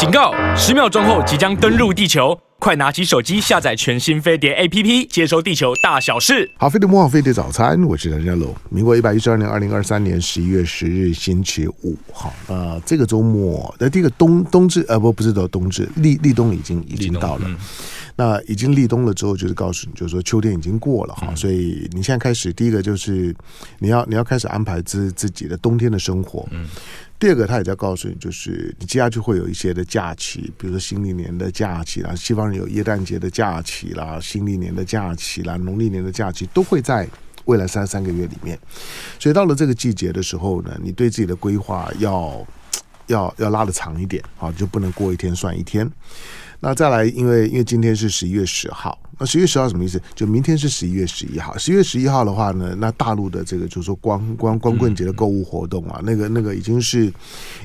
警告！十秒钟后即将登陆地球，快拿起手机下载全新飞碟 APP，接收地球大小事。好，飞碟魔法飞碟早餐，我是梁家龙。民国一百一十二年二零二三年十一月十日星期五，好，呃这个周末，那第一个冬冬至，呃，不，不是到冬至，立立冬已经已经到了。那已经立冬了之后，就是告诉你，就是说秋天已经过了哈，嗯、所以你现在开始，第一个就是你要你要开始安排自自己的冬天的生活。嗯。第二个，他也在告诉你，就是你接下去会有一些的假期，比如说新历年的假期啦，西方人有耶诞节的假期啦，新历年的假期啦，农历年的假期都会在未来三三个月里面。所以到了这个季节的时候呢，你对自己的规划要要要拉的长一点啊，就不能过一天算一天。那再来，因为因为今天是十一月十号，那十一月十号什么意思？就明天是十一月十一号。十一月十一号的话呢，那大陆的这个就是说光光光棍节的购物活动啊，嗯、那个那个已经是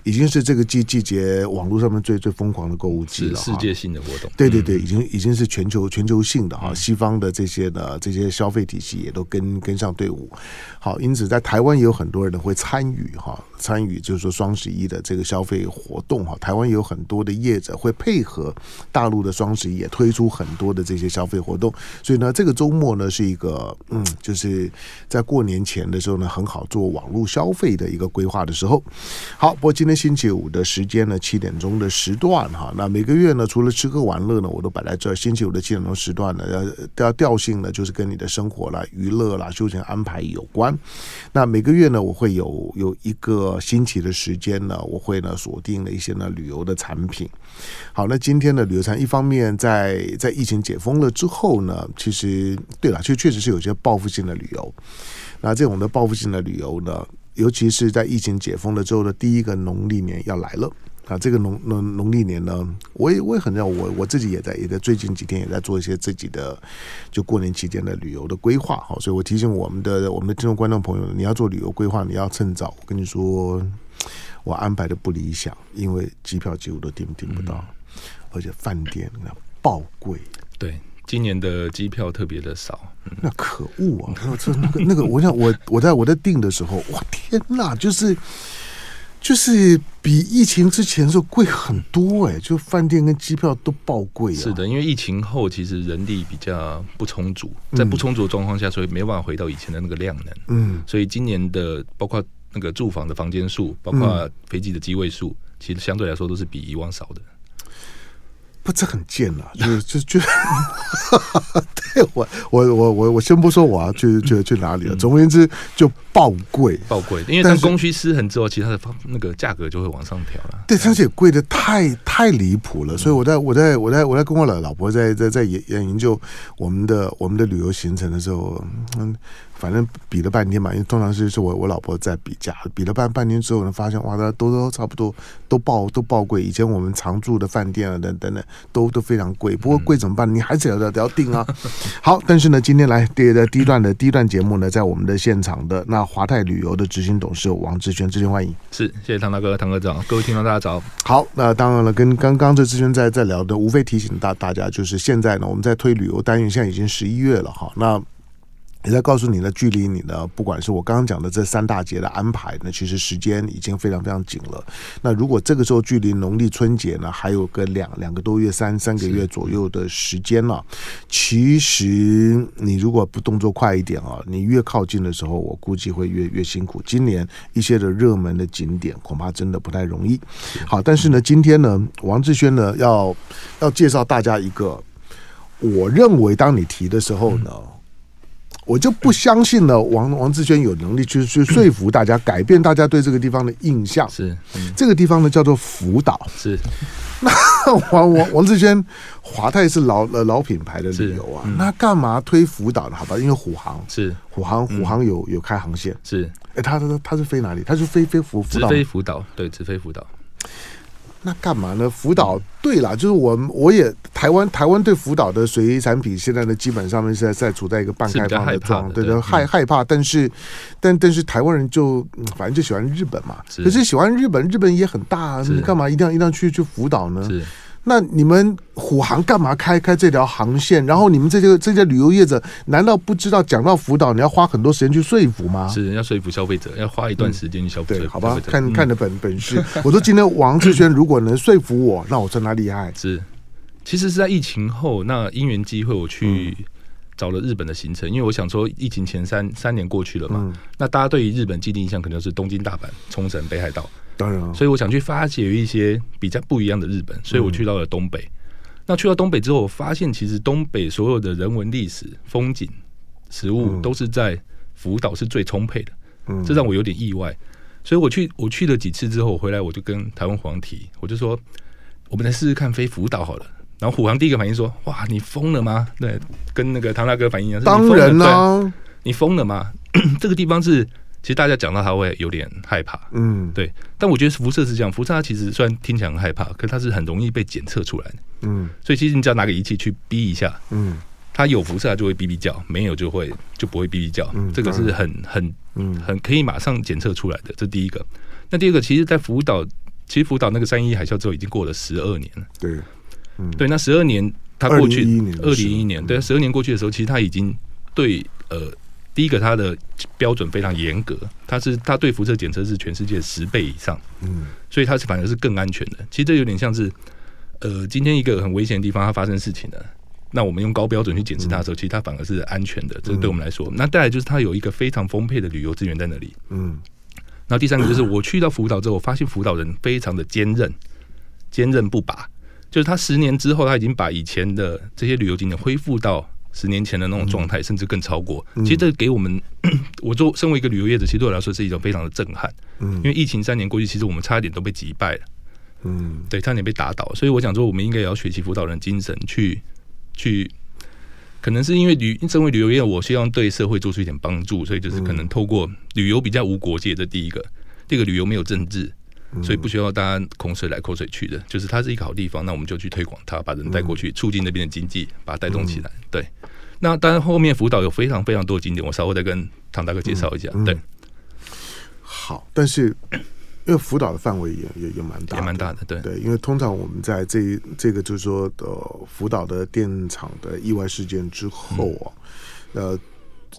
已经是这个季季节网络上面最最疯狂的购物季了，世界性的活动。对对对，已经已经是全球全球性的哈，西方的这些的这些消费体系也都跟跟上队伍。好，因此在台湾也有很多人会参与哈，参与就是说双十一的这个消费活动哈。台湾有很多的业者会配合。大陆的双十一也推出很多的这些消费活动，所以呢，这个周末呢是一个嗯，就是在过年前的时候呢，很好做网络消费的一个规划的时候。好，不过今天星期五的时间呢，七点钟的时段哈，那每个月呢，除了吃喝玩乐呢，我都摆在这儿。星期五的七点钟时段呢，要要调性呢，就是跟你的生活啦、娱乐啦、休闲安排有关。那每个月呢，我会有有一个星期的时间呢，我会呢锁定了一些呢旅游的产品。好，那今天的旅游餐一方面在在疫情解封了之后呢，其实对了，就确实是有些报复性的旅游。那这种的报复性的旅游呢，尤其是在疫情解封了之后的第一个农历年要来了啊，这个农农农历年呢，我也我也很让我我自己也在也在最近几天也在做一些自己的就过年期间的旅游的规划。好，所以我提醒我们的我们的听众观众朋友，你要做旅游规划，你要趁早。我跟你说。我安排的不理想，因为机票几乎都订订不到，而且饭店那爆贵。对，今年的机票特别的少，嗯、那可恶啊！这那个那个，我想我我在我在订的时候，哇天哪，就是就是比疫情之前的时候贵很多哎、欸，就饭店跟机票都爆贵啊。是的，因为疫情后其实人力比较不充足，在不充足的状况下，所以没办法回到以前的那个量能。嗯，所以今年的包括。那个住房的房间数，包括飞机的机位数，嗯、其实相对来说都是比以往少的。不，这很贱啊！就 就就，对我我我我我先不说我要去去去哪里了。总而言之，就爆贵，爆贵。因为当供需失衡之后，其他的方那个价格就会往上调了。对，而且贵的太太离谱了。所以我在我在我在我在跟我老老婆在在在研研究我们的我们的旅游行程的时候，嗯。反正比了半天嘛，因为通常是是我我老婆在比价，比了半半天之后呢，发现哇，它都都差不多，都报都报贵。以前我们常住的饭店啊，等等等，都都非常贵。不过贵怎么办？你还是要要要订啊。好，但是呢，今天来第的第一段的第一段节目呢，在我们的现场的那华泰旅游的执行董事王志轩，志轩欢迎。是，谢谢唐大哥，唐科长，各位听众大家早。好，那当然了，跟刚刚这志轩在在聊的，无非提醒大大家，就是现在呢，我们在推旅游单元，现在已经十一月了哈，那。也在告诉你呢，距离你呢，不管是我刚刚讲的这三大节的安排呢，其实时间已经非常非常紧了。那如果这个时候距离农历春节呢，还有个两两个多月、三三个月左右的时间了，其实你如果不动作快一点啊，你越靠近的时候，我估计会越越辛苦。今年一些的热门的景点恐怕真的不太容易。好，但是呢，今天呢，王志轩呢要要介绍大家一个，我认为当你提的时候呢。我就不相信了，王王志轩有能力去去说服大家，改变大家对这个地方的印象。是，嗯、这个地方呢叫做福岛。是，那王王王志轩，华泰是老老品牌的旅游啊，嗯、那干嘛推福岛呢？好吧，因为虎航是虎航，虎航有有开航线。是，哎，他他他是飞哪里？他是飞飞福福岛，直飞福岛，对，直飞福岛。那干嘛呢？福岛对了，就是我我也台湾台湾对福岛的水产品现在呢，基本上面是在在处在一个半开放的状态，对对，害害怕。但是但但是台湾人就反正就喜欢日本嘛，可是喜欢日本，日本也很大，你干嘛一定要一定要去去福岛呢？那你们虎航干嘛开开这条航线？然后你们这些这些旅游业者难道不知道讲到福岛你要花很多时间去说服吗？是要说服消费者，要花一段时间去消费、嗯。对，好吧，看看的本本事。我说今天王志轩如果能说服我，那我真他厉害。是，其实是在疫情后，那因缘机会我去找了日本的行程，因为我想说疫情前三三年过去了嘛，那大家对于日本既定印象可能是东京、大阪、冲绳、北海道。当然，所以我想去发掘一些比较不一样的日本，所以我去到了东北。嗯、那去到东北之后，我发现其实东北所有的人文、历史、风景、食物都是在福岛是最充沛的，嗯，这让我有点意外。所以我去我去了几次之后，我回来我就跟台湾黄提，我就说我们来试试看飞福岛好了。然后虎航第一个反应说：“哇，你疯了吗？”对，跟那个唐大哥反应一样，当然啦，你疯了吗？这个地方是。其实大家讲到它会有点害怕，嗯，对。但我觉得辐射是这样，辐射它其实虽然听起来很害怕，可是它是很容易被检测出来的，嗯。所以其实你只要拿个仪器去逼一下，嗯，它有辐射它就会哔哔叫，没有就会就不会哔哔叫，嗯，这个是很很嗯很可以马上检测出来的。这第一个。那第二个，其实，在福岛，其实福岛那个三一一海啸之后已经过了十二年了，对，嗯，对。那十二年，它过去二零一一年，对，十二年过去的时候，其实它已经对呃。第一个，它的标准非常严格，它是它对辐射检测是全世界十倍以上，嗯，所以它是反而是更安全的。其实这有点像是，呃，今天一个很危险的地方它发生事情了，那我们用高标准去检测它的时候，其实它反而是安全的。这是对我们来说，那再来就是它有一个非常丰沛的旅游资源在那里，嗯。然后第三个就是我去到福岛之后，我发现福岛人非常的坚韧，坚韧不拔，就是他十年之后他已经把以前的这些旅游景点恢复到。十年前的那种状态，甚至更超过。其实这给我们，我做身为一个旅游业者，其实对我来说是一种非常的震撼。因为疫情三年过去，其实我们差一点都被击败了。嗯，对，差点被打倒。所以我想说，我们应该也要学习辅导人精神，去去。可能是因为旅，身为旅游业，我希望对社会做出一点帮助，所以就是可能透过旅游比较无国界。这第一个，第二个旅游没有政治。所以不需要大家口水来口水去的，就是它是一个好地方，那我们就去推广它，把人带过去，促进那边的经济，把它带动起来。对，那当然后面福岛有非常非常多的景点，我稍后再跟唐大哥介绍一下。对，好，但是因为福岛的范围也也也蛮大，也蛮大的。对对，因为通常我们在这这个就是说的福岛的电厂的意外事件之后啊，呃。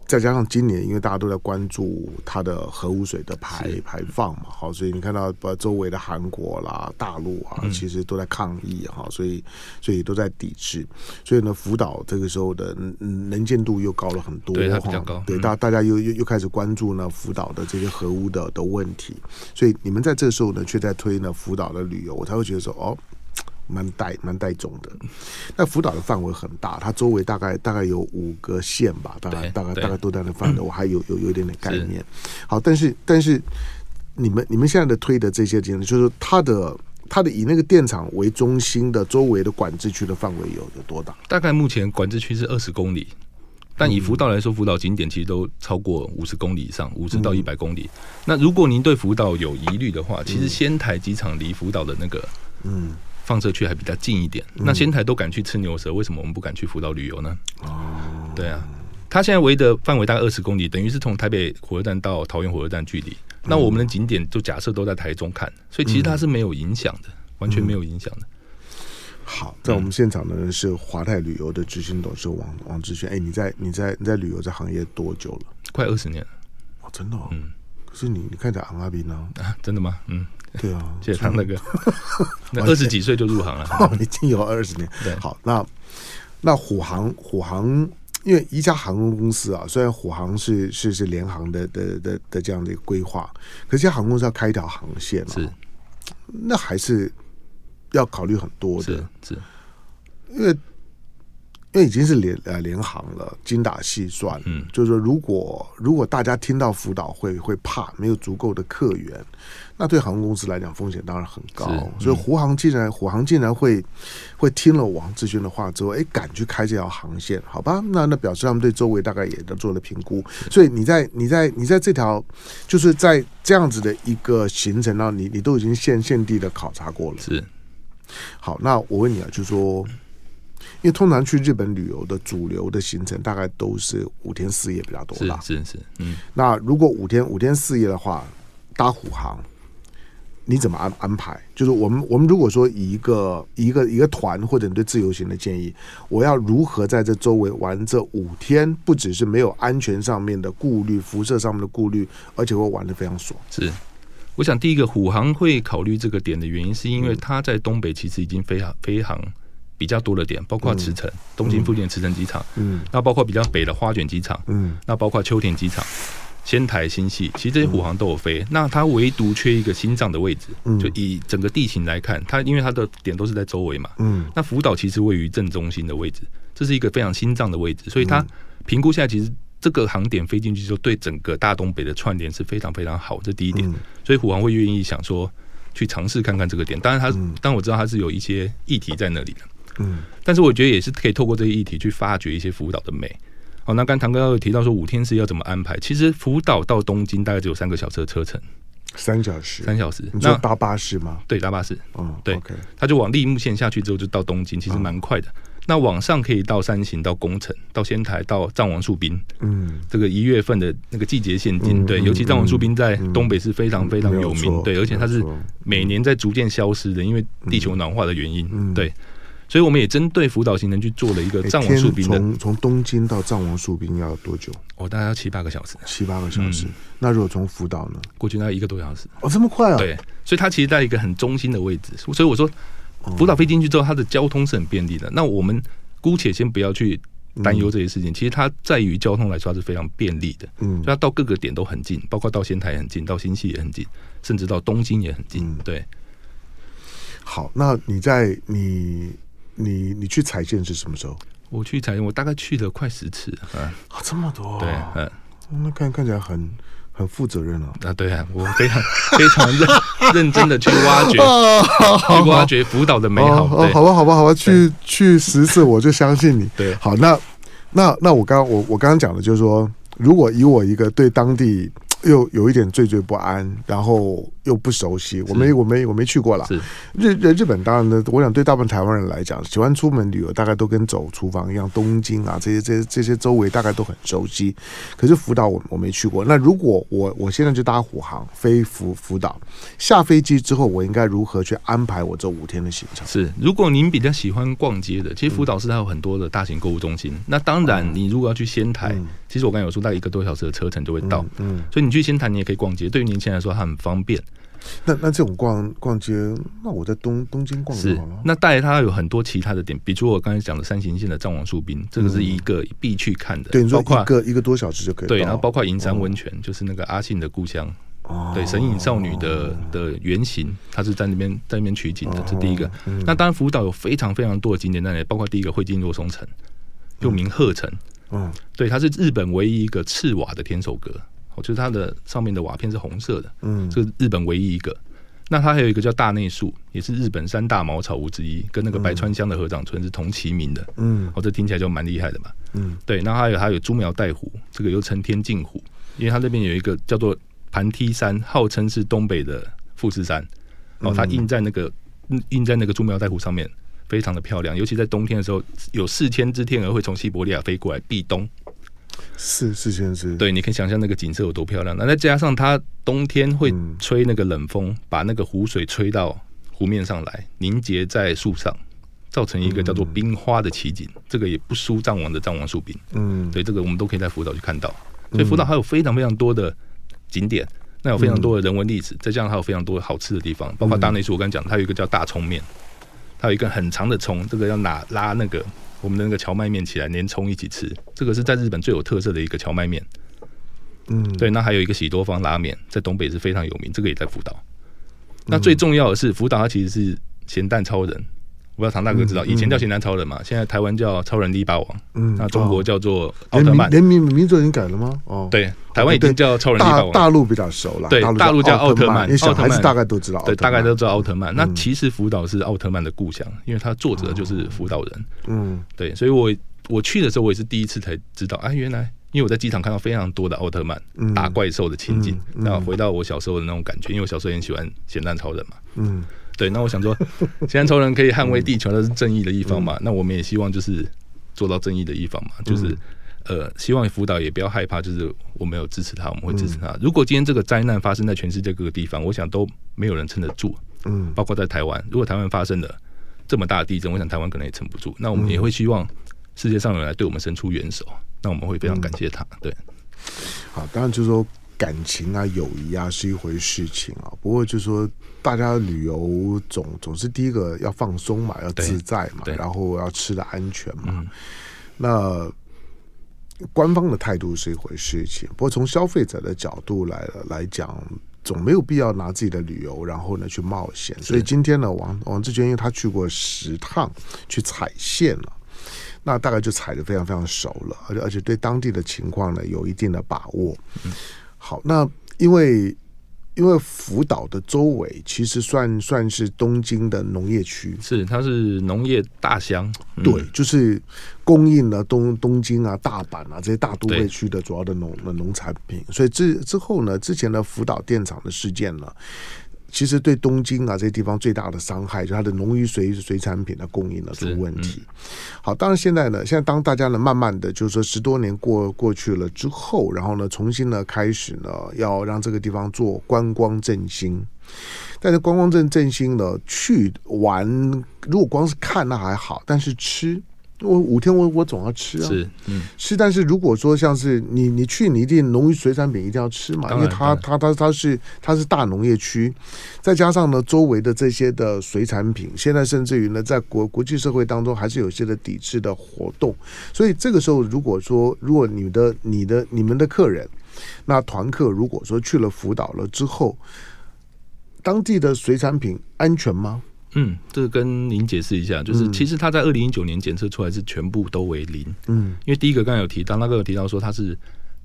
再加上今年，因为大家都在关注它的核污水的排排放嘛，好，所以你看到呃周围的韩国啦、大陆啊，其实都在抗议哈，所以所以都在抵制，所以呢，福岛这个时候的能见度又高了很多，对，它比较高，对，大大家又又又开始关注呢福岛的这些核污的的问题，所以你们在这个时候呢，却在推呢福岛的旅游，我才会觉得说哦。蛮带蛮带种的，那福岛的范围很大，它周围大概大概有五个县吧，大概大概大概都在那范围，我还有有有一点点概念。好，但是但是你们你们现在的推的这些景点，就是它的它的以那个电厂为中心的周围的管制区的范围有有多大？大概目前管制区是二十公里，但以福岛来说，福岛景点其实都超过五十公里以上，五十到一百公里。那如果您对福岛有疑虑的话，其实仙台机场离福岛的那个嗯。放射区还比较近一点，那仙台都敢去吃牛舌，为什么我们不敢去福岛旅游呢？哦，对啊，它现在围的范围大概二十公里，等于是从台北火车站到桃园火车站距离。那我们的景点就假设都在台中看，所以其实它是没有影响的，完全没有影响的。好，在我们现场呢是华泰旅游的执行董事王王志轩。哎，你在你在你在旅游这行业多久了？快二十年了。哦，真的？嗯。可是你你看起来昂阿斌呢？啊，真的吗？嗯。对啊，谢谢他那个，那二十几岁就入行了，已经有二十年。对，好，那那虎航虎航，因为一家航空公司啊，虽然虎航是是是联航的的的的这样的一个规划，可是航空公司要开一条航线嘛，是，那还是要考虑很多的，是，是。因为。因为已经是联呃联航了，精打细算，嗯，就是说，如果如果大家听到辅导会会怕没有足够的客源，那对航空公司来讲风险当然很高。嗯、所以，胡航竟然虎航竟然会会听了王志轩的话之后，哎，敢去开这条航线，好吧？那那表示他们对周围大概也都做了评估。所以你在你在你在这条就是在这样子的一个行程上，你你都已经现现地的考察过了。是。好，那我问你啊，就是说。因为通常去日本旅游的主流的行程大概都是五天四夜比较多吧？是是是，嗯。那如果五天五天四夜的话，搭虎航你怎么安安排？就是我们我们如果说以一个一个一个团或者你对自由行的建议，我要如何在这周围玩这五天？不只是没有安全上面的顾虑，辐射上面的顾虑，而且会玩的非常爽。是，我想第一个虎航会考虑这个点的原因，是因为它在东北其实已经飞航飞航比较多的点，包括池城、嗯、东京附近的茨城机场，嗯，那包括比较北的花卷机场，嗯，那包括秋田机场。仙台、新系，其实这些虎航都有飞，嗯、那它唯独缺一个心脏的位置。嗯、就以整个地形来看，它因为它的点都是在周围嘛。嗯，那福岛其实位于正中心的位置，这是一个非常心脏的位置，所以它评估下来，其实这个航点飞进去之后，对整个大东北的串联是非常非常好。这第一点，嗯、所以虎航会愿意想说去尝试看看这个点。当然它，它、嗯、当然我知道它是有一些议题在那里的。嗯，但是我觉得也是可以透过这些议题去发掘一些福岛的美。好，那刚刚唐哥有提到说五天是要怎么安排？其实福岛到东京大概只有三个小时的车程，三小时，三小时。你说搭巴士吗？对，搭巴士。嗯，对。OK，他就往立木线下去之后就到东京，其实蛮快的。嗯、那往上可以到山形、到宫城、到仙台、到藏王树冰。嗯，这个一月份的那个季节限定，嗯、对，尤其藏王树冰在东北是非常非常有名，嗯、对，而且它是每年在逐渐消失的，因为地球暖化的原因，嗯、对。所以我们也针对福岛行程去做了一个藏王树冰的。从从东京到藏王树冰要多久？哦，大概要七八个小时。七八个小时。嗯、那如果从福岛呢？过去大概一个多小时。哦，这么快啊！对，所以它其实在一个很中心的位置。所以我说，福岛飞进去之后，它的交通是很便利的。那我们姑且先不要去担忧这些事情。嗯、其实它在于交通来说，它是非常便利的。嗯，它到各个点都很近，包括到仙台也很近，到新潟也很近，甚至到东京也很近。嗯、对。好，那你在你。你你去踩线是什么时候？我去踩线，我大概去了快十次啊，这么多，对，嗯，那看看起来很很负责任哦。啊，对啊，我非常非常认认真的去挖掘，去挖掘福岛的美好。哦，好吧，好吧，好吧，去去十次我就相信你。对，好，那那那我刚我我刚刚讲的就是说，如果以我一个对当地又有一点惴惴不安，然后。又不熟悉，我没我没我没去过了。日日本当然呢，我想对大部分台湾人来讲，喜欢出门旅游，大概都跟走厨房一样，东京啊这些这些这些周围大概都很熟悉。可是福岛我我没去过。那如果我我现在就搭虎航飞福福岛，下飞机之后，我应该如何去安排我这五天的行程？是，如果您比较喜欢逛街的，其实福岛是它有很多的大型购物中心。嗯、那当然，你如果要去仙台，嗯、其实我刚才有说，大概一个多小时的车程就会到。嗯，嗯所以你去仙台，你也可以逛街。对于年轻人来说，它很方便。那那这种逛逛街，那我在东东京逛就好了。那带它有很多其他的点，比如我刚才讲的山形县的藏王树冰，这个是一个必去看的。对，包括一个一个多小时就可以。对，然后包括银山温泉，就是那个阿信的故乡。哦。对，神隐少女的的原型，它是在那边在那边取景的。这第一个。那当然，福岛有非常非常多的景点在那里，包括第一个会津若松城，又名鹤城。嗯。对，它是日本唯一一个赤瓦的天守阁。就是它的上面的瓦片是红色的，嗯，这是日本唯一一个。那它还有一个叫大内宿，也是日本三大茅草屋之一，跟那个白川乡的合掌村是同齐名的，嗯，哦，这听起来就蛮厉害的嘛，嗯，对。那还有还有猪苗带湖，这个又称天镜湖，因为它这边有一个叫做盘梯山，号称是东北的富士山，哦，它印在那个印在那个猪苗带湖上面，非常的漂亮。尤其在冬天的时候，有四千只天鹅会从西伯利亚飞过来避冬。是是是是，对，你可以想象那个景色有多漂亮。那再加上它冬天会吹那个冷风，嗯、把那个湖水吹到湖面上来，凝结在树上，造成一个叫做冰花的奇景。嗯、这个也不输藏王的藏王树冰。嗯，对，这个我们都可以在福岛去看到。所以福岛还有非常非常多的景点，那有非常多的人文历史，再加上还有非常多好吃的地方，包括大内宿。我刚才讲，它有一个叫大葱面，它有一个很长的葱，这个要拿拉那个。我们的那个荞麦面起来连葱一起吃，这个是在日本最有特色的一个荞麦面。嗯，对，那还有一个喜多方拉面，在东北是非常有名，这个也在福岛。那最重要的是，福岛它其实是咸蛋超人。我不知道唐大哥知道，以前叫咸蛋超人嘛，现在台湾叫超人力霸王，嗯，那中国叫做奥特曼，连名名字已经改了吗？哦，对，台湾已经叫超人力霸王，大陆比较熟了，对，大陆叫奥特曼，小孩子大概都知道，对，大概都知道奥特曼。那其实福岛是奥特曼的故乡，因为他作者就是福岛人，嗯，对，所以我我去的时候，我也是第一次才知道，啊，原来因为我在机场看到非常多的奥特曼打怪兽的情景，那回到我小时候的那种感觉，因为我小时候很喜欢咸蛋超人嘛，嗯。对，那我想说，现在超人可以捍卫地球，那是正义的一方嘛？嗯、那我们也希望就是做到正义的一方嘛，就是呃，希望辅导也不要害怕，就是我们有支持他，我们会支持他。如果今天这个灾难发生在全世界各个地方，我想都没有人撑得住，嗯，包括在台湾，如果台湾发生了这么大的地震，我想台湾可能也撑不住。那我们也会希望世界上有人来对我们伸出援手，那我们会非常感谢他。对，好，当然就是说。感情啊，友谊啊，是一回事情啊。不过就是说，大家旅游总总是第一个要放松嘛，要自在嘛，然后要吃的安全嘛。嗯、那官方的态度是一回事情，不过从消费者的角度来来讲，总没有必要拿自己的旅游然后呢去冒险。所以今天呢，王王志娟因为他去过十趟去踩线了，那大概就踩得非常非常熟了，而且而且对当地的情况呢有一定的把握。嗯好，那因为因为福岛的周围其实算算是东京的农业区，是它是农业大乡，嗯、对，就是供应了东东京啊、大阪啊这些大都会区的主要的农农产品，所以之之后呢，之前的福岛电厂的事件呢。其实对东京啊这些地方最大的伤害，就是它的农渔水水产品的供应呢出问题。嗯、好，当然现在呢，现在当大家呢慢慢的就是说十多年过过去了之后，然后呢重新呢开始呢要让这个地方做观光振兴。但是观光振振兴呢去玩，如果光是看那还好，但是吃。我五天我我总要吃啊，是嗯。是，但是如果说像是你你去你一定农渔水产品一定要吃嘛，因为它它它它是它是大农业区，再加上呢周围的这些的水产品，现在甚至于呢在国国际社会当中还是有些的抵制的活动，所以这个时候如果说如果你的你的你们的客人，那团客如果说去了福岛了之后，当地的水产品安全吗？嗯，这个跟您解释一下，就是其实它在二零一九年检测出来是全部都为零。嗯，因为第一个刚才有提到，那个有提到说它是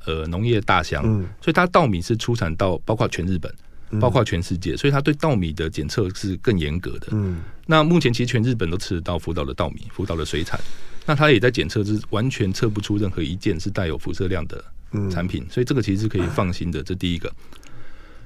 呃农业大乡，嗯，所以它稻米是出产到包括全日本，包括全世界，所以它对稻米的检测是更严格的。嗯，那目前其实全日本都吃得到福岛的稻米，福岛的水产，那它也在检测，是完全测不出任何一件是带有辐射量的产品，所以这个其实是可以放心的。这第一个。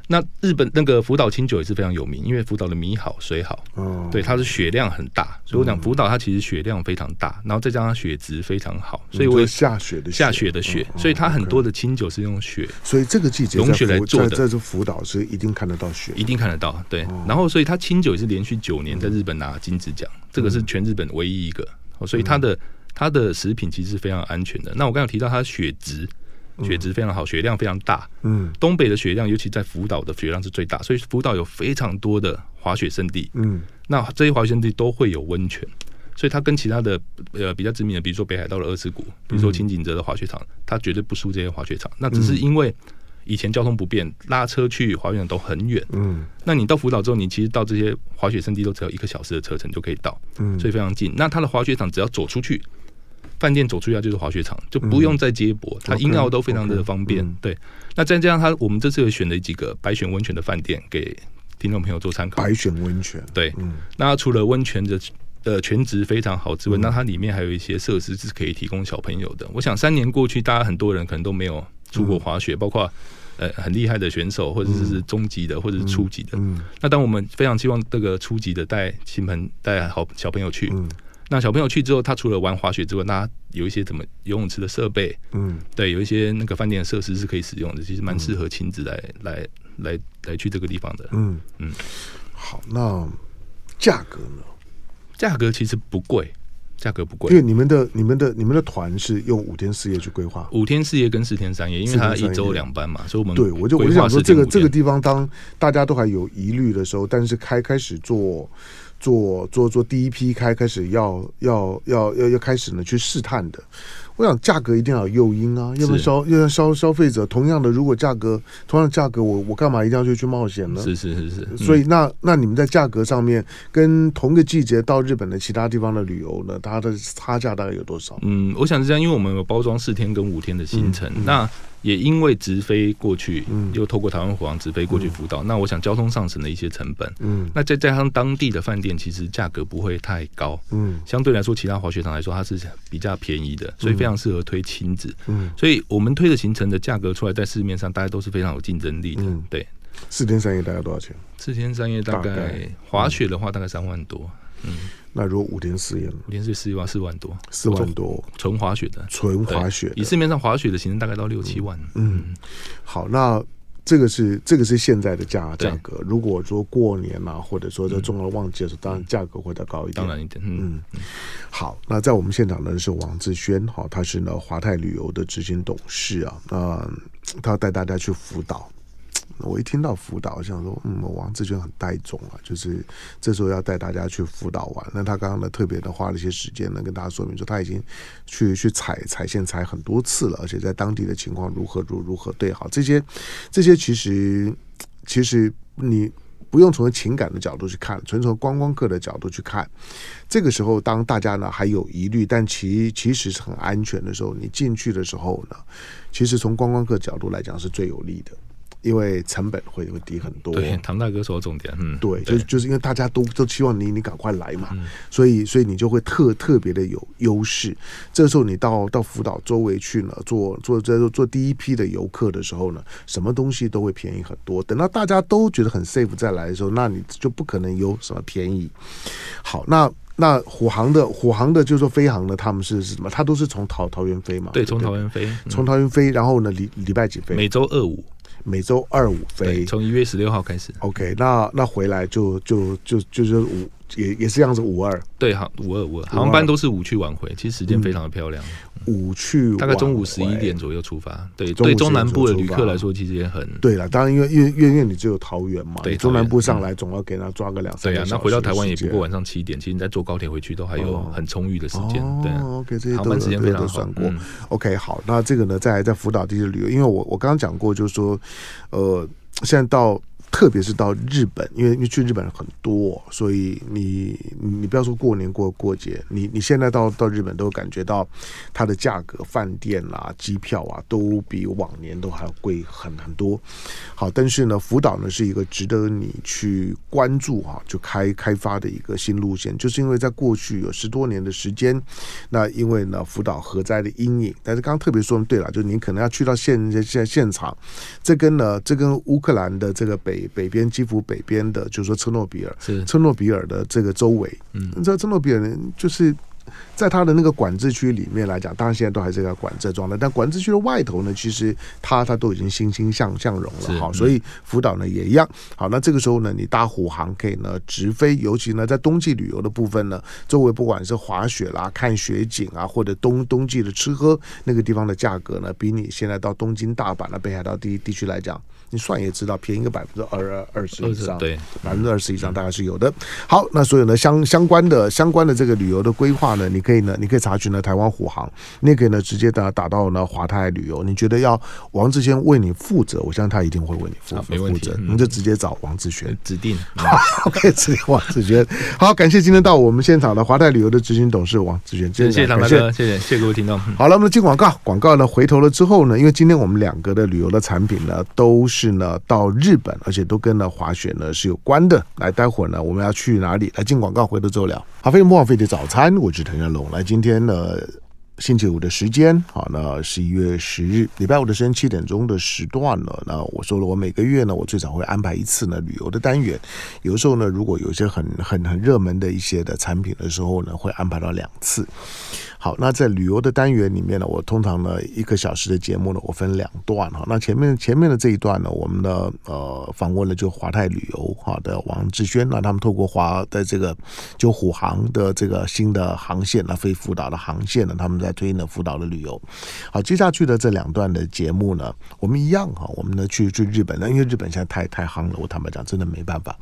那日本那个福岛清酒也是非常有名，因为福岛的米好水好，哦，对，它是雪量很大，所以我讲福岛它其实雪量非常大，然后再加上雪质非常好，所以我下雪的下雪的雪，所以它很多的清酒是用雪，所以这个季节融雪来做的，在这福岛是一定看得到雪，一定看得到，对，然后所以它清酒也是连续九年在日本拿金质奖，这个是全日本唯一一个，所以它的它的食品其实是非常安全的。那我刚刚有提到它的雪质。雪质非常好，雪量非常大。嗯，东北的雪量，尤其在福岛的雪量是最大，所以福岛有非常多的滑雪胜地。嗯，那这些滑雪胜地都会有温泉，所以它跟其他的呃比较知名的，比如说北海道的二世谷，比如说轻井泽的滑雪场，它绝对不输这些滑雪场。那只是因为以前交通不便，拉车去滑雪场都很远。嗯，那你到福岛之后，你其实到这些滑雪胜地都只要一个小时的车程就可以到。嗯，所以非常近。那它的滑雪场只要走出去。饭店走出去就是滑雪场，就不用再接驳，它音澳都非常的方便。对，那再加上它，我们这次有选了几个白选温泉的饭店给听众朋友做参考。白选温泉，对，那它除了温泉的呃全职非常好之外，那它里面还有一些设施是可以提供小朋友的。我想三年过去，大家很多人可能都没有出过滑雪，包括呃很厉害的选手，或者是中级的，或者是初级的。那当我们非常希望这个初级的带亲朋带好小朋友去。那小朋友去之后，他除了玩滑雪之外，那有一些怎么游泳池的设备，嗯，对，有一些那个饭店的设施是可以使用的，其实蛮适合亲子来、嗯、来来来去这个地方的。嗯。嗯，好，那价格呢？价格其实不贵，价格不贵，因为你们的、你们的、你们的团是用五天四夜去规划，五天四夜跟四天三夜，因为它一周两班嘛，所以我们对我就我就想说，这个这个地方当大家都还有疑虑的时候，但是开开始做。做做做第一批开开始要要要要要开始呢去试探的，我想价格一定要有诱因啊，要不然消要消消费者同样的如果价格同样的价格我我干嘛一定要去去冒险呢？是是是是，所以那那你们在价格上面跟同个季节到日本的其他地方的旅游呢，它的差价大概有多少？嗯，我想是这样，因为我们有包装四天跟五天的行程，嗯嗯、那。也因为直飞过去，嗯，又透过台湾虎航直飞过去福岛，嗯，那我想交通上省的一些成本，嗯，那再加上当地的饭店，其实价格不会太高，嗯，相对来说，其他滑雪场来说，它是比较便宜的，所以非常适合推亲子，嗯，所以我们推的行程的价格出来，在市面上大家都是非常有竞争力的，对。四天三夜大概多少钱？四天三夜大概滑雪的话，大概三万多。嗯，那如果五天四夜，五天四夜四万四万多，四万多纯滑雪的，纯滑雪，以市面上滑雪的行程大概到六七万。嗯，嗯好，那。这个是这个是现在的价价格。如果说过年嘛、啊，或者说在重要旺季的时候，当然价格会再高一点。当然一点。嗯嗯。好，那在我们现场呢是王志轩，哈，他是呢华泰旅游的执行董事啊，那他要带大家去辅导。我一听到辅导，我想说，嗯，王志轩很带种啊，就是这时候要带大家去辅导完。那他刚刚呢，特别的花了一些时间呢，跟大家说明说，他已经去去踩踩线踩很多次了，而且在当地的情况如何如如何对好这些这些，其实其实你不用从情感的角度去看，纯从观光客的角度去看。这个时候，当大家呢还有疑虑，但其其实是很安全的时候，你进去的时候呢，其实从观光客角度来讲是最有利的。因为成本会会低很多。对，唐大哥说的重点，嗯，对，就就是因为大家都都希望你你赶快来嘛，嗯、所以所以你就会特特别的有优势。这时候你到到福岛周围去呢，做做做做第一批的游客的时候呢，什么东西都会便宜很多。等到大家都觉得很 safe 再来的时候，那你就不可能有什么便宜。好，那那虎航的虎航的，就是说飞航的，他们是是什么？他都是从桃桃园飞嘛？对，从桃园飞，从桃园飞，然后呢，礼礼拜几飞？每周二五。每周二五飞，从一月十六号开始。OK，那那回来就就就就是五，也也是这样子五二。对，好五二五二，航班都是五去晚回，其实时间非常的漂亮。嗯五去大概中午十一点左右出发，对，对中南部的旅客来说其实也很对了。当然因为因为因为你只有桃园嘛，对，中南部上来总要给他抓个两三。对啊，那回到台湾也不过晚上七点，其实你再坐高铁回去都还有很充裕的时间。对，OK，这些航班时间非常算过。OK，好，那这个呢，在在福岛地区旅游，因为我我刚刚讲过，就是说，呃，现在到。特别是到日本，因为你去日本人很多，所以你你不要说过年过过节，你你现在到到日本都感觉到它的价格，饭店啊、机票啊，都比往年都还要贵很很多。好，但是呢，福岛呢是一个值得你去关注哈、就开开发的一个新路线，就是因为在过去有十多年的时间，那因为呢福岛核灾的阴影，但是刚刚特别说对了，就你可能要去到现现现场，这跟呢这跟乌克兰的这个北。北边基辅北边的，就是说车诺比尔，是。车诺比尔的这个周围，嗯，你知道车诺比尔呢，就是在他的那个管制区里面来讲，当然现在都还是在管制状态，但管制区的外头呢，其实它它都已经欣欣向向荣了，好，所以福岛呢也一样，好，那这个时候呢，你搭虎航可以呢直飞，尤其呢在冬季旅游的部分呢，周围不管是滑雪啦、看雪景啊，或者冬冬季的吃喝，那个地方的价格呢，比你现在到东京、大阪的北海道地地区来讲。你算也知道，便宜个百分之二二十以上，对，百分之二十以上大概是有的。好，那所有呢相相关的相关的这个旅游的规划呢，你可以呢，你可以查询呢台湾虎航，你也可以呢直接打打到呢华泰旅游。你觉得要王志轩为你负责，我相信他一定会为你负责，没问题。你就直接找王志轩，指定。好，OK，指定王志轩。好，感谢今天到我们现场的华泰旅游的执行董事王志轩，谢谢唐大哥，谢谢谢谢各位听众。好了，我们进广告，广告呢回头了之后呢，因为今天我们两个的旅游的产品呢都是。是呢，到日本，而且都跟呢滑雪呢是有关的。来，待会儿呢，我们要去哪里？来进广告，回头之后聊。好，飞碟莫的早餐，我是陈仁龙。来，今天呢，星期五的时间，好，那十一月十日，礼拜五的时间七点钟的时段呢，那我说了，我每个月呢，我最少会安排一次呢旅游的单元。有时候呢，如果有一些很很很热门的一些的产品的时候呢，会安排到两次。好，那在旅游的单元里面呢，我通常呢一个小时的节目呢，我分两段哈。那前面前面的这一段呢，我们的呃访问了就华泰旅游哈的王志轩，那他们透过华的这个就虎航的这个新的航线，那飞福岛的航线呢，他们在推呢福岛的旅游。好，接下去的这两段的节目呢，我们一样哈，我们呢去去日本呢，因为日本现在太太夯了，我坦白讲，真的没办法，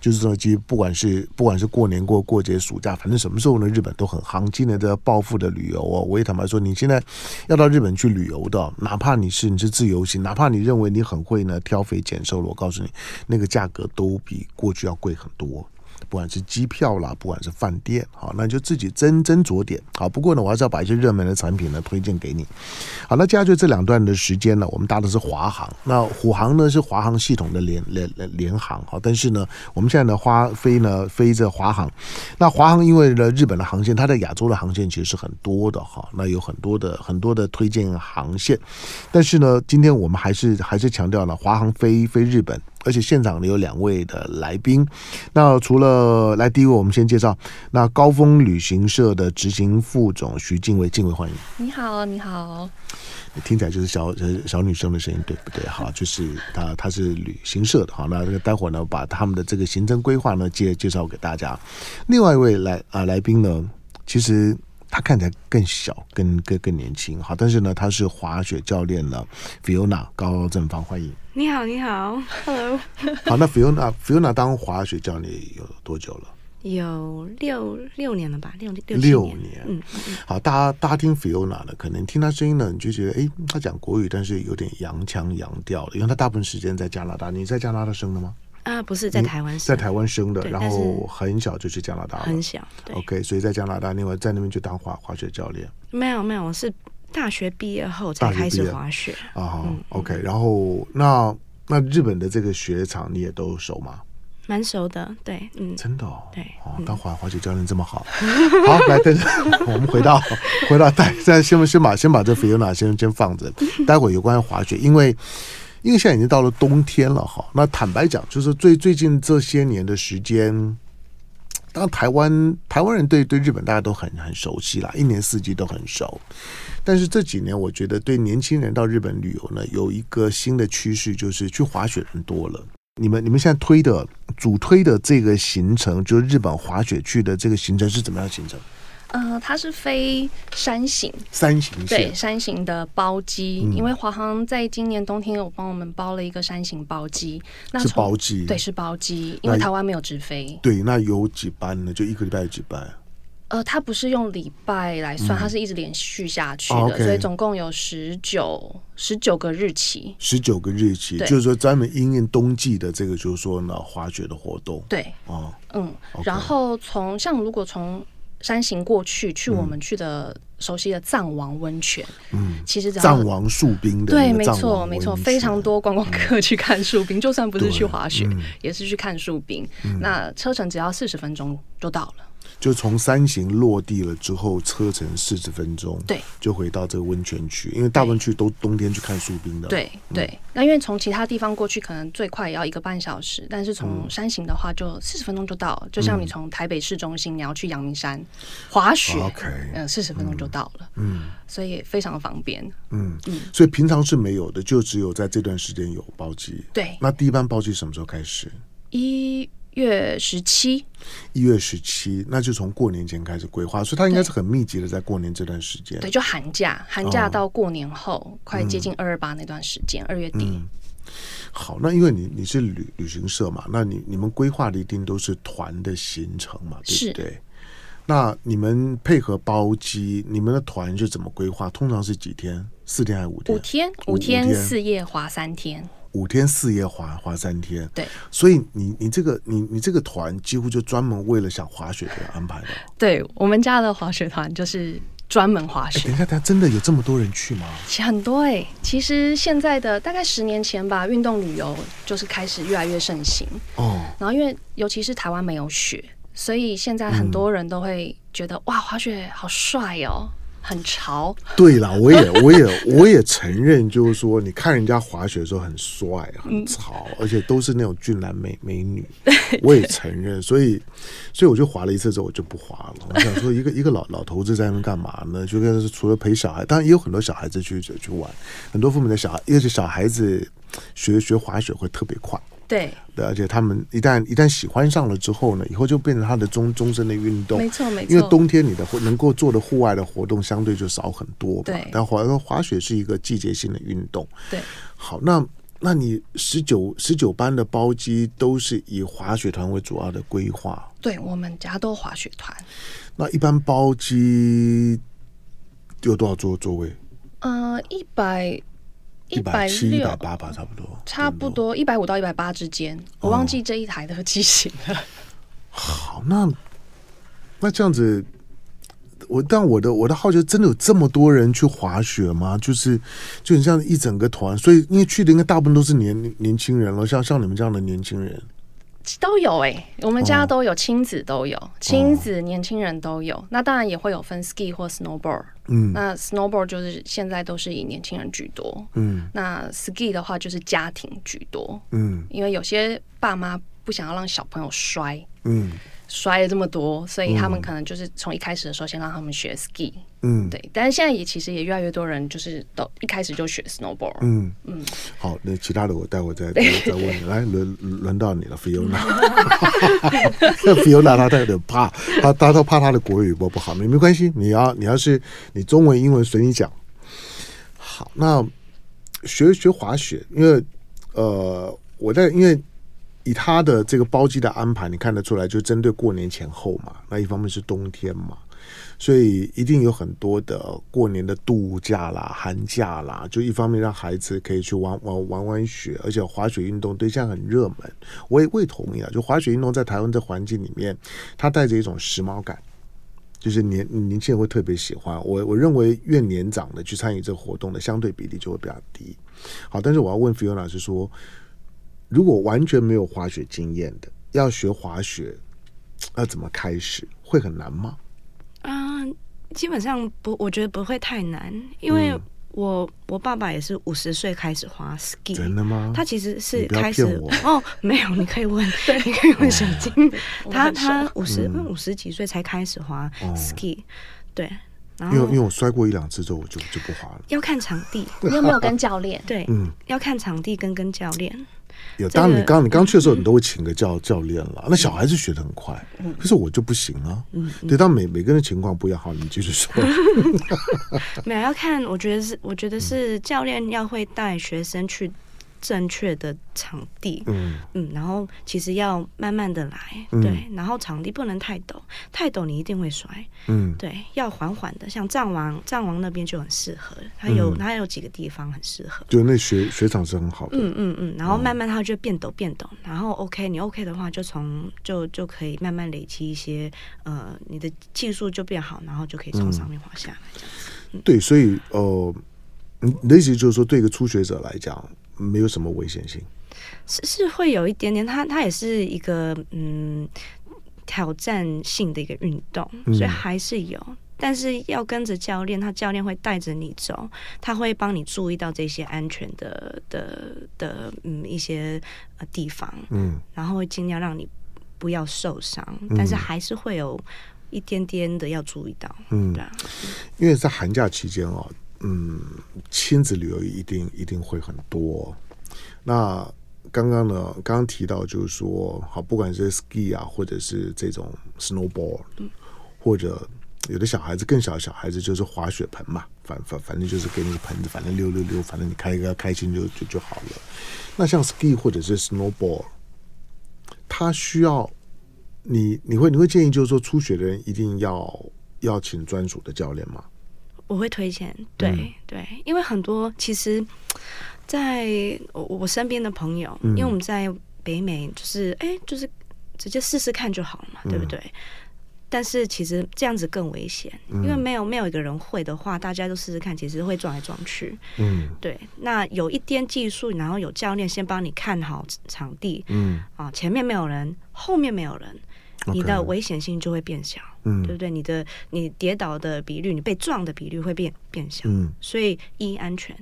就是说，其实不管是不管是过年过过节暑假，反正什么时候呢，日本都很夯。今年的报复的。的旅游哦，我也坦白说，你现在要到日本去旅游的，哪怕你是你是自由行，哪怕你认为你很会呢挑肥拣瘦了，我告诉你，那个价格都比过去要贵很多。不管是机票啦，不管是饭店，好，那就自己斟斟酌点。好，不过呢，我还是要把一些热门的产品呢推荐给你。好，那接下去这两段的时间呢，我们搭的是华航。那虎航呢是华航系统的联联联航。好，但是呢，我们现在呢花飞呢飞着华航。那华航因为呢日本的航线，它在亚洲的航线其实是很多的哈。那有很多的很多的推荐航线，但是呢，今天我们还是还是强调了华航飞飞日本。而且现场呢有两位的来宾。那除了来第一位，我们先介绍那高峰旅行社的执行副总徐静伟，静伟欢迎。你好，你好。听起来就是小小女生的声音，对不对？好，就是她，她是旅行社的。好，那这个待会儿呢，把他们的这个行程规划呢介介绍给大家。另外一位来啊来宾呢，其实他看起来更小，更更更年轻。好，但是呢，他是滑雪教练呢，Fiona 高正芳，欢迎。你好，你好，Hello。好，那 Fiona Fiona 当滑雪教练有多久了？有六六年了吧，六六六年。嗯，好，大家大家听 Fiona 呢，可能听他声音呢，你就觉得，哎，他讲国语，但是有点洋腔洋调的，因为他大部分时间在加拿大。你在加拿大生的吗？啊，不是在台湾生，在台湾生的，然后很小就去加拿大了，很小。OK，所以在加拿大，另外在那边就当滑滑雪教练。没有没有，我是大学毕业后才开始滑雪啊。OK，然后那那日本的这个雪场你也都熟吗？蛮熟的，对，嗯，真的哦，对，哦，当滑滑雪教练这么好，好，来，等等，我们回到回到待，现在先先把先把这 Fiona 先先放着，待会有关于滑雪，因为因为现在已经到了冬天了哈，那坦白讲，就是最最近这些年的时间，当台湾台湾人对对日本大家都很很熟悉啦，一年四季都很熟，但是这几年我觉得对年轻人到日本旅游呢，有一个新的趋势，就是去滑雪人多了。你们你们现在推的主推的这个行程，就是日本滑雪去的这个行程是怎么样行程？呃，它是飞山形，山形对山形的包机，嗯、因为华航在今年冬天有帮我们包了一个山形包机，那是包机，对，是包机，因为台湾没有直飞。对，那有几班呢？就一个礼拜有几班？呃，它不是用礼拜来算，它是一直连续下去的，嗯 okay、所以总共有十九十九个日期。十九个日期，就是说专门因应冬季的这个，就是说呢，滑雪的活动。对，哦，嗯，okay、然后从像如果从山行过去，去我们去的熟悉的藏王温泉，嗯，其实藏王树冰的，对，没错，没错，非常多观光客去看树冰，嗯、就算不是去滑雪，嗯、也是去看树冰。嗯、那车程只要四十分钟就到了。就从山形落地了之后，车程四十分钟，对，就回到这个温泉区。因为大部分去都冬天去看树冰的，对对。嗯、那因为从其他地方过去，可能最快也要一个半小时，但是从山形的话，就四十分钟就到。嗯、就像你从台北市中心，你要去阳明山滑雪嗯，四十分钟就到了，嗯，所以非常的方便，嗯嗯。所以平常是没有的，就只有在这段时间有包机。对，那第一班包机什么时候开始？一。月十七，一月十七，那就从过年前开始规划，所以他应该是很密集的在过年这段时间。对，就寒假，寒假到过年后，哦、快接近二二八那段时间，二、嗯、月底、嗯。好，那因为你你是旅旅行社嘛，那你你们规划的一定都是团的行程嘛，对不对？那你们配合包机，你们的团是怎么规划？通常是几天？四天还是五天？五天，五天四夜滑三天。五天四夜滑滑三天，对，所以你你这个你你这个团几乎就专门为了想滑雪的人安排的。对，我们家的滑雪团就是专门滑雪。等一下，他，真的有这么多人去吗？其实很多哎、欸，其实现在的大概十年前吧，运动旅游就是开始越来越盛行哦。然后因为尤其是台湾没有雪，所以现在很多人都会觉得、嗯、哇，滑雪好帅哦。很潮，对啦，我也，我也，我也承认，就是说，你看人家滑雪的时候很帅、很潮，嗯、而且都是那种俊男美美女，我也承认，所以，所以我就滑了一次之后，我就不滑了。我想说，一个一个老老头子在那干嘛呢？就跟除了陪小孩，当然也有很多小孩子去去玩，很多父母的小孩，因为是小孩子学学滑雪会特别快。对，对，而且他们一旦一旦喜欢上了之后呢，以后就变成他的终终身的运动。没错，没错。因为冬天你的能够做的户外的活动相对就少很多嘛。对。但滑滑雪是一个季节性的运动。对。好，那那你十九十九班的包机都是以滑雪团为主要的规划？对，我们家都滑雪团。那一般包机有多少座座位？呃，一百。一百七、一百八吧，差不多，差不多一百五到一百八之间，我忘记这一台的机型了。好，那那这样子，我但我的我的好奇，真的有这么多人去滑雪吗？就是就很像一整个团，所以因为去的应该大部分都是年年轻人了，像像你们这样的年轻人。都有哎、欸，我们家都有，亲子都有，亲子年轻人都有。那当然也会有分 ski 或 snowboard。嗯，那 snowboard 就是现在都是以年轻人居多。嗯，那 ski 的话就是家庭居多。嗯，因为有些爸妈不想要让小朋友摔。嗯。摔了这么多，所以他们可能就是从一开始的时候先让他们学 ski，嗯，对。但是现在也其实也越来越多人就是都一开始就学 snowboard，嗯嗯。好，那其他的我待会再再问你。来，轮轮到你了，Fiona，Fiona 他他有点怕，他他都怕她的国语播不好，没没关系，你要你要是你中文英文随你讲。好，那学学滑雪，因为呃我在因为。以他的这个包机的安排，你看得出来，就针对过年前后嘛。那一方面是冬天嘛，所以一定有很多的过年的度假啦、寒假啦。就一方面让孩子可以去玩玩玩玩雪，而且滑雪运动对象很热门。我也会同意啊，就滑雪运动在台湾的环境里面，它带着一种时髦感，就是年年轻人会特别喜欢。我我认为越年长的去参与这个活动的相对比例就会比较低。好，但是我要问 Fiona 老师说。如果完全没有滑雪经验的，要学滑雪，要怎么开始？会很难吗？啊、呃，基本上不，我觉得不会太难，因为我、嗯、我爸爸也是五十岁开始滑 ski，真的吗？他其实是开始哦，没有，你可以问，对，你可以问小金，嗯、他他五十五十几岁才开始滑 ski，、嗯、对，然后因为因为我摔过一两次之后，我就就不滑了。要看场地，你有没有跟教练？对，嗯，要看场地跟跟教练。有，当然你刚你刚去的时候，你都会请个教教练了。那小孩子学的很快，可是我就不行啊。对，但每每个人的情况不一样。好，你继续说。没有要看，我觉得是，我觉得是教练要会带学生去。正确的场地，嗯。嗯，然后其实要慢慢的来，嗯、对，然后场地不能太陡，太陡你一定会摔，嗯，对，要缓缓的，像藏王，藏王那边就很适合，它有、嗯、它有几个地方很适合，就那雪雪场是很好的，嗯嗯嗯，然后慢慢它就变陡变陡，然后 OK，你 OK 的话就从就就可以慢慢累积一些，呃，你的技术就变好，然后就可以从上面滑下来这样子，嗯、对，所以呃，你的意思就是说，对一个初学者来讲。没有什么危险性，是是会有一点点，它它也是一个嗯挑战性的一个运动，所以还是有，嗯、但是要跟着教练，他教练会带着你走，他会帮你注意到这些安全的的的嗯一些呃地方，嗯，然后会尽量让你不要受伤，嗯、但是还是会有一点点的要注意到，嗯，对啊，因为在寒假期间哦。嗯，亲子旅游一定一定会很多。那刚刚呢，刚刚提到就是说，好，不管是 ski 啊，或者是这种 snowboard，或者有的小孩子更小的小孩子就是滑雪盆嘛，反反反正就是给你个盆子，反正溜溜溜，反正你开一个开心就就就好了。那像 ski 或者是 snowboard，他需要你你会你会建议就是说初学的人一定要要请专属的教练吗？我会推荐，对、嗯、对，因为很多其实在我我身边的朋友，嗯、因为我们在北美，就是哎，就是直接试试看就好了嘛，嗯、对不对？但是其实这样子更危险，嗯、因为没有没有一个人会的话，大家都试试看，其实会撞来撞去。嗯，对。那有一点技术，然后有教练先帮你看好场地，嗯啊，前面没有人，后面没有人。你的危险性就会变小，嗯，对不对？你的你跌倒的比率，你被撞的比率会变变小，嗯，所以一安全，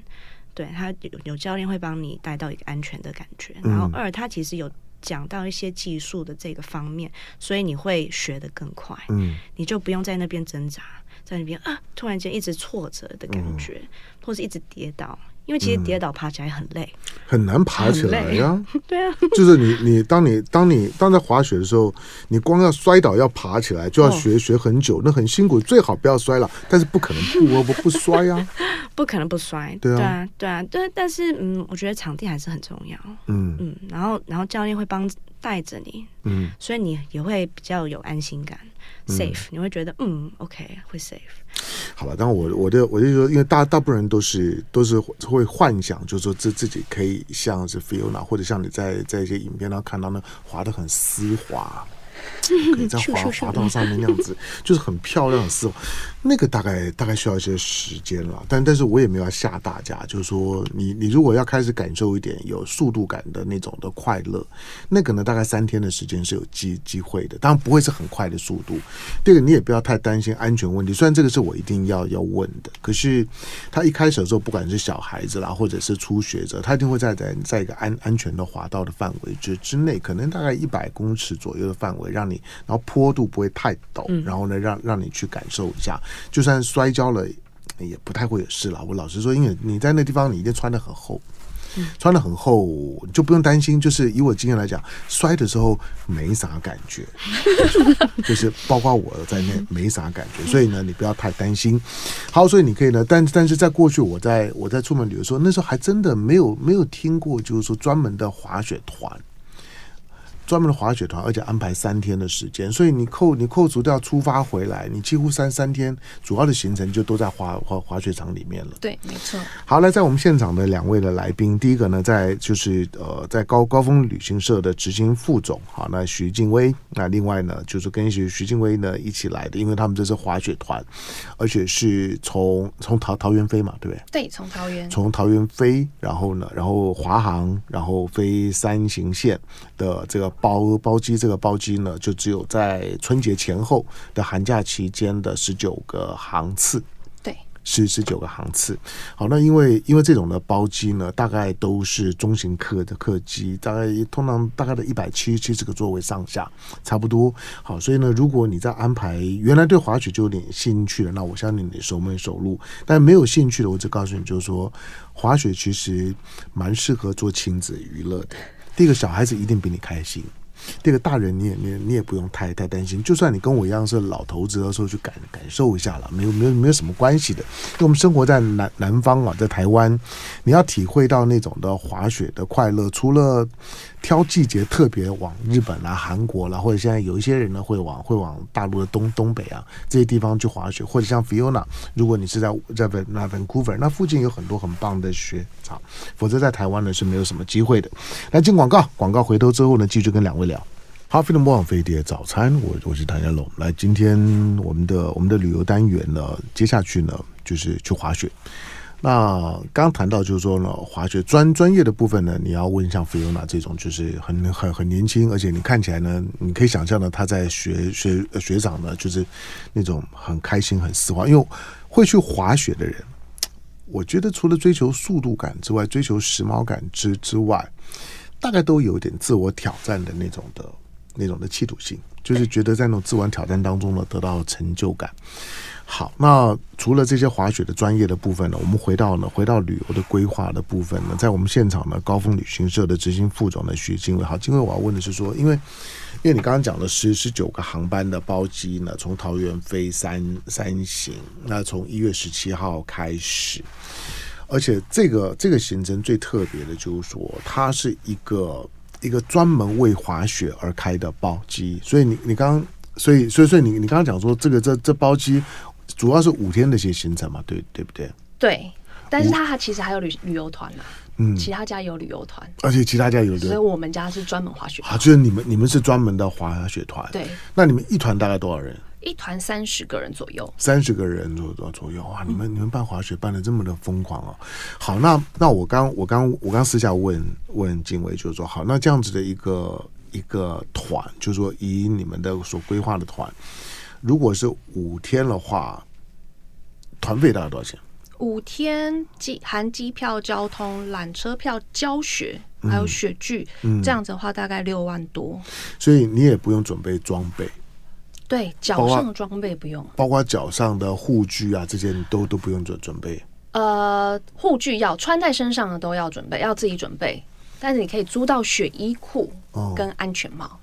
对，他有有教练会帮你带到一个安全的感觉，然后二他其实有讲到一些技术的这个方面，所以你会学得更快，嗯，你就不用在那边挣扎，在那边啊，突然间一直挫折的感觉，嗯，或是一直跌倒。因为其实跌倒爬起来很累，嗯、很难爬起来呀。对啊，就是你你当你当你当在滑雪的时候，你光要摔倒要爬起来就要学、哦、学很久，那很辛苦。最好不要摔了，但是不可能不不不摔呀、啊，不可能不摔。对啊，对啊，对啊。但是嗯，我觉得场地还是很重要。嗯嗯，然后然后教练会帮带着你，嗯，所以你也会比较有安心感。safe，你会觉得嗯，OK，会 safe。好了，当然我我的我就说，因为大大部分人都是都是会幻想，就是说自自己可以像是 Fiona，或者像你在在一些影片上看到那滑得很丝滑，可以在滑 滑道上面那样子，就是很漂亮的丝滑。那个大概大概需要一些时间了，但但是我也没有要吓大家，就是说你你如果要开始感受一点有速度感的那种的快乐，那个呢大概三天的时间是有机机会的，当然不会是很快的速度。这个你也不要太担心安全问题，虽然这个是我一定要要问的，可是他一开始的时候，不管是小孩子啦，或者是初学者，他一定会在在在一个安安全的滑道的范围之之内，可能大概一百公尺左右的范围，让你然后坡度不会太陡，然后呢让让你去感受一下。就算摔跤了，也不太会有事了。我老实说，因为你在那地方，你一定穿的很厚，穿的很厚，就不用担心。就是以我经验来讲，摔的时候没啥感觉，就是包括我在内没啥感觉。所以呢，你不要太担心。好，所以你可以呢，但但是在过去，我在我在出门旅游的时候，那时候还真的没有没有听过，就是说专门的滑雪团。专门的滑雪团，而且安排三天的时间，所以你扣你扣除掉出发回来，你几乎三三天主要的行程就都在滑滑滑雪场里面了。对，没错。好，来在我们现场的两位的来宾，第一个呢，在就是呃，在高高峰旅行社的执行副总，好，那徐静薇，那另外呢，就是跟徐徐静薇呢一起来的，因为他们这是滑雪团，而且是从从桃桃园飞嘛，对不对？对，从桃园从桃园飞，然后呢，然后华航，然后飞三行线的这个。包包机这个包机呢，就只有在春节前后的寒假期间的十九个航次，对，是十九个航次。好，那因为因为这种的包机呢，大概都是中型客的客机，大概通常大概的一百七七十个座位上下，差不多。好，所以呢，如果你在安排原来对滑雪就有点兴趣的，那我相信你熟门熟路；但没有兴趣的，我就告诉你，就是说滑雪其实蛮适合做亲子娱乐的。第一个小孩子一定比你开心，第二个大人你也你你也不用太太担心，就算你跟我一样是老头子的时候去感感受一下了，没有没有没有什么关系的，因为我们生活在南南方啊，在台湾，你要体会到那种的滑雪的快乐，除了。挑季节特别往日本啦、韩国啦，或者现在有一些人呢会往会往大陆的东东北啊这些地方去滑雪，或者像 Fiona，如果你是在在 Vancouver，那附近有很多很棒的雪场，否则在台湾呢是没有什么机会的。来进广告，广告回头之后呢，继续跟两位聊。哈，飞的莫网飞碟早餐，我我是唐家龙。来，今天我们的我们的旅游单元呢，接下去呢就是去滑雪。那刚谈到就是说呢，滑雪专专业的部分呢，你要问像菲欧娜这种，就是很很很年轻，而且你看起来呢，你可以想象呢，他在学学学长呢，就是那种很开心、很丝滑。因为会去滑雪的人，我觉得除了追求速度感之外，追求时髦感之之外，大概都有点自我挑战的那种的那种的企图性，就是觉得在那种自我挑战当中呢，得到成就感。好，那除了这些滑雪的专业的部分呢，我们回到呢，回到旅游的规划的部分呢，在我们现场呢，高峰旅行社的执行副总呢，徐金伟。好，金伟，我要问的是说，因为因为你刚刚讲了十十九个航班的包机呢，从桃园飞三三行，那从一月十七号开始，而且这个这个行程最特别的就是说，它是一个一个专门为滑雪而开的包机，所以你你刚刚，所以所以所以你你刚刚讲说这个这这包机。主要是五天的一些行程嘛，对对不对？对，但是他还其实还有旅旅游团嘛，嗯，其他家有旅游团，而且其他家有，所以我们家是专门滑雪啊。就是你们你们是专门的滑雪团，对。那你们一团大概多少人？一团三十个人左右，三十个人左左左右啊！你们你们办滑雪办的这么的疯狂哦。好，那那我刚我刚我刚私下问问静薇，就是说，好，那这样子的一个一个团，就是说以你们的所规划的团，如果是五天的话。团费大概多少钱？五天机含机票、交通、缆车票、教学，还有雪具，嗯，这样子的话大概六万多。所以你也不用准备装备，对，脚上的装备不用，包括脚上的护具啊，这些你都都不用准准备。呃，护具要穿在身上的都要准备，要自己准备。但是你可以租到雪衣裤跟安全帽，哦，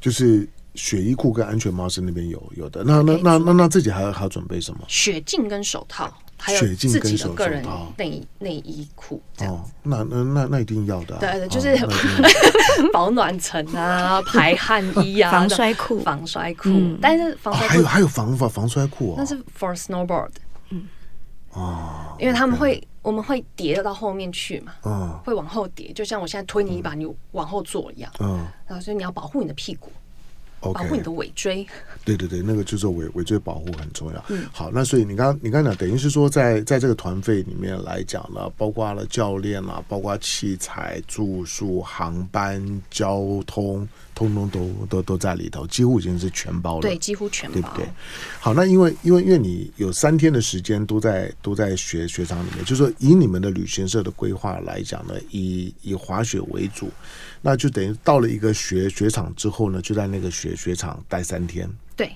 就是。雪衣裤跟安全帽是那边有有的，那那那那那自己还要还要准备什么？雪镜跟手套，还有自己的个人内内衣裤。哦，那那那那一定要的。对对，就是保暖层啊，排汗衣啊，防摔裤，防摔裤。但是防摔还有还有防防防摔裤哦，那是 for snowboard。嗯，哦，因为他们会我们会叠到后面去嘛，嗯，会往后叠，就像我现在推你一把，你往后坐一样。嗯，然后所以你要保护你的屁股。保护你的尾椎。对对对，那个就是尾尾椎保护很重要。嗯，好，那所以你刚你刚讲，等于是说在在这个团费里面来讲呢，包括了教练啊，包括器材、住宿、航班、交通，通通都都都在里头，几乎已经是全包了。对，几乎全包，对不对？好，那因为因为因为你有三天的时间都在都在学雪场里面，就是说以你们的旅行社的规划来讲呢，以以滑雪为主，那就等于到了一个雪雪场之后呢，就在那个雪雪场待三天。对，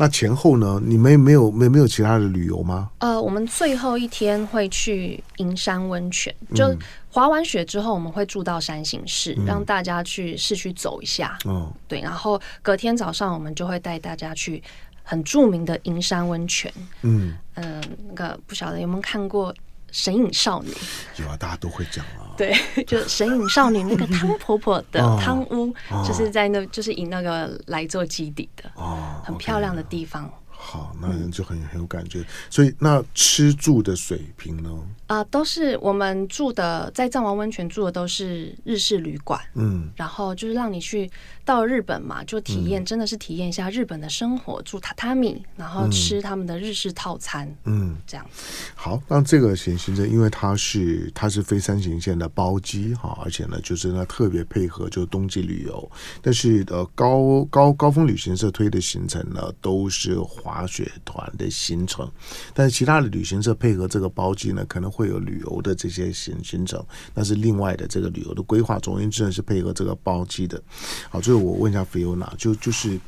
那前后呢？你们没有没没有其他的旅游吗？呃，我们最后一天会去银山温泉，就滑完雪之后，我们会住到山形市，嗯、让大家去市区走一下。哦，对，然后隔天早上我们就会带大家去很著名的银山温泉。嗯嗯、呃，那个不晓得有没有看过？神隐少女有啊，大家都会讲啊。对，就神隐少女那个 汤婆婆的汤屋，就是在那，就是以那个来做基底的哦，很漂亮的地方。好，那人就很很有感觉。所以那吃住的水平呢？啊、呃，都是我们住的，在藏王温泉住的都是日式旅馆。嗯，然后就是让你去到日本嘛，就体验，真的是体验一下日本的生活，住榻榻米，然后吃他们的日式套餐。嗯，这样子。好，那这个行行程，因为它是它是非山形线的包机哈，而且呢，就是呢特别配合就冬季旅游。但是呃，高高高峰旅行社推的行程呢，都是滑雪团的行程，但是其他的旅行社配合这个包机呢，可能会有旅游的这些行行程，那是另外的这个旅游的规划。总而言之呢，是配合这个包机的。好，最后我问一下菲欧娜，就就是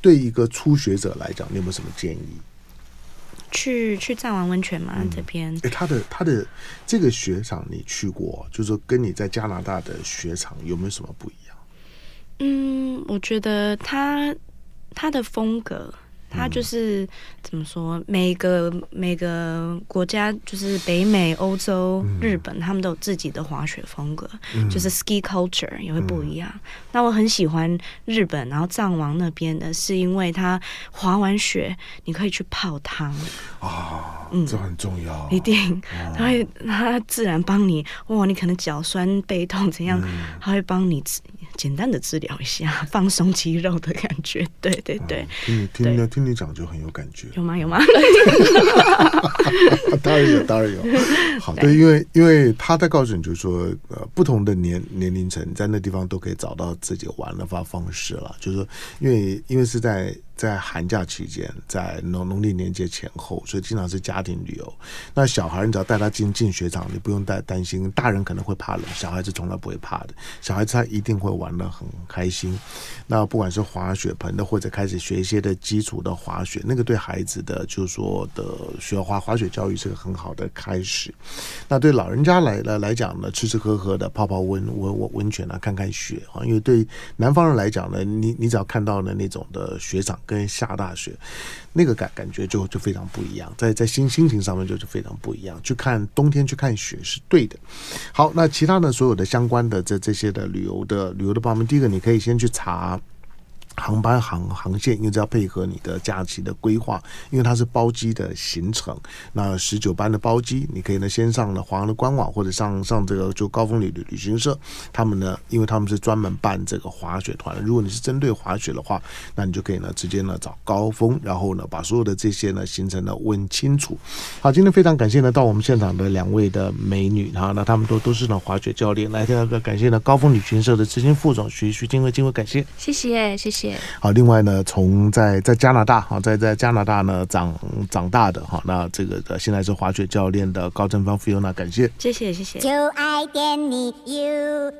对一个初学者来讲，你有没有什么建议？去去藏王温泉吗？嗯、这边？哎，他的他的这个雪场你去过，就是说跟你在加拿大的雪场有没有什么不一样？嗯，我觉得他他的风格。它就是怎么说？每个每个国家，就是北美、欧洲、日本，他们都有自己的滑雪风格，嗯、就是 ski culture 也会不一样。嗯、那我很喜欢日本，然后藏王那边的，是因为它滑完雪，你可以去泡汤。啊，嗯，这很重要，一定，它会它自然帮你，哇，你可能脚酸背痛怎样，它会帮你。简单的治疗一下，放松肌肉的感觉。对对对，嗯、听你听听你讲就很有感觉。有吗？有吗？当然有，当然有。好，对，因为因为他在告诉你，就是说，呃，不同的年年龄层在那地方都可以找到自己玩的方方式了。就是说，因为因为是在。在寒假期间，在农农历年节前后，所以经常是家庭旅游。那小孩，你只要带他进进雪场，你不用担担心。大人可能会怕冷，小孩子从来不会怕的。小孩子他一定会玩的很开心。那不管是滑雪盆的，或者开始学一些的基础的滑雪，那个对孩子的就是说的学滑滑雪教育是个很好的开始。那对老人家来来来讲呢，吃吃喝喝的，泡泡温温温温泉啊，看看雪啊。因为对南方人来讲呢，你你只要看到了那种的雪场。跟下大雪，那个感感觉就就非常不一样，在在心心情上面就是非常不一样。去看冬天去看雪是对的。好，那其他的所有的相关的这这些的旅游的旅游的方面，第一个你可以先去查。航班航航线，因为这要配合你的假期的规划，因为它是包机的行程。那十九班的包机，你可以呢先上了华航的官网，或者上上这个就高峰旅旅旅行社，他们呢，因为他们是专门办这个滑雪团。如果你是针对滑雪的话，那你就可以呢直接呢找高峰，然后呢把所有的这些呢行程呢问清楚。好，今天非常感谢呢到我们现场的两位的美女哈，那他们都都是呢滑雪教练。来，第二个感谢呢高峰旅行社的执行副总徐徐静慧，静慧感谢，谢谢谢谢。好另外呢从在在加拿大哈在在加拿大呢长长大的哈那这个现在是滑雪教练的高振芳菲欧娜感谢。谢谢谢谢。就爱你 ufo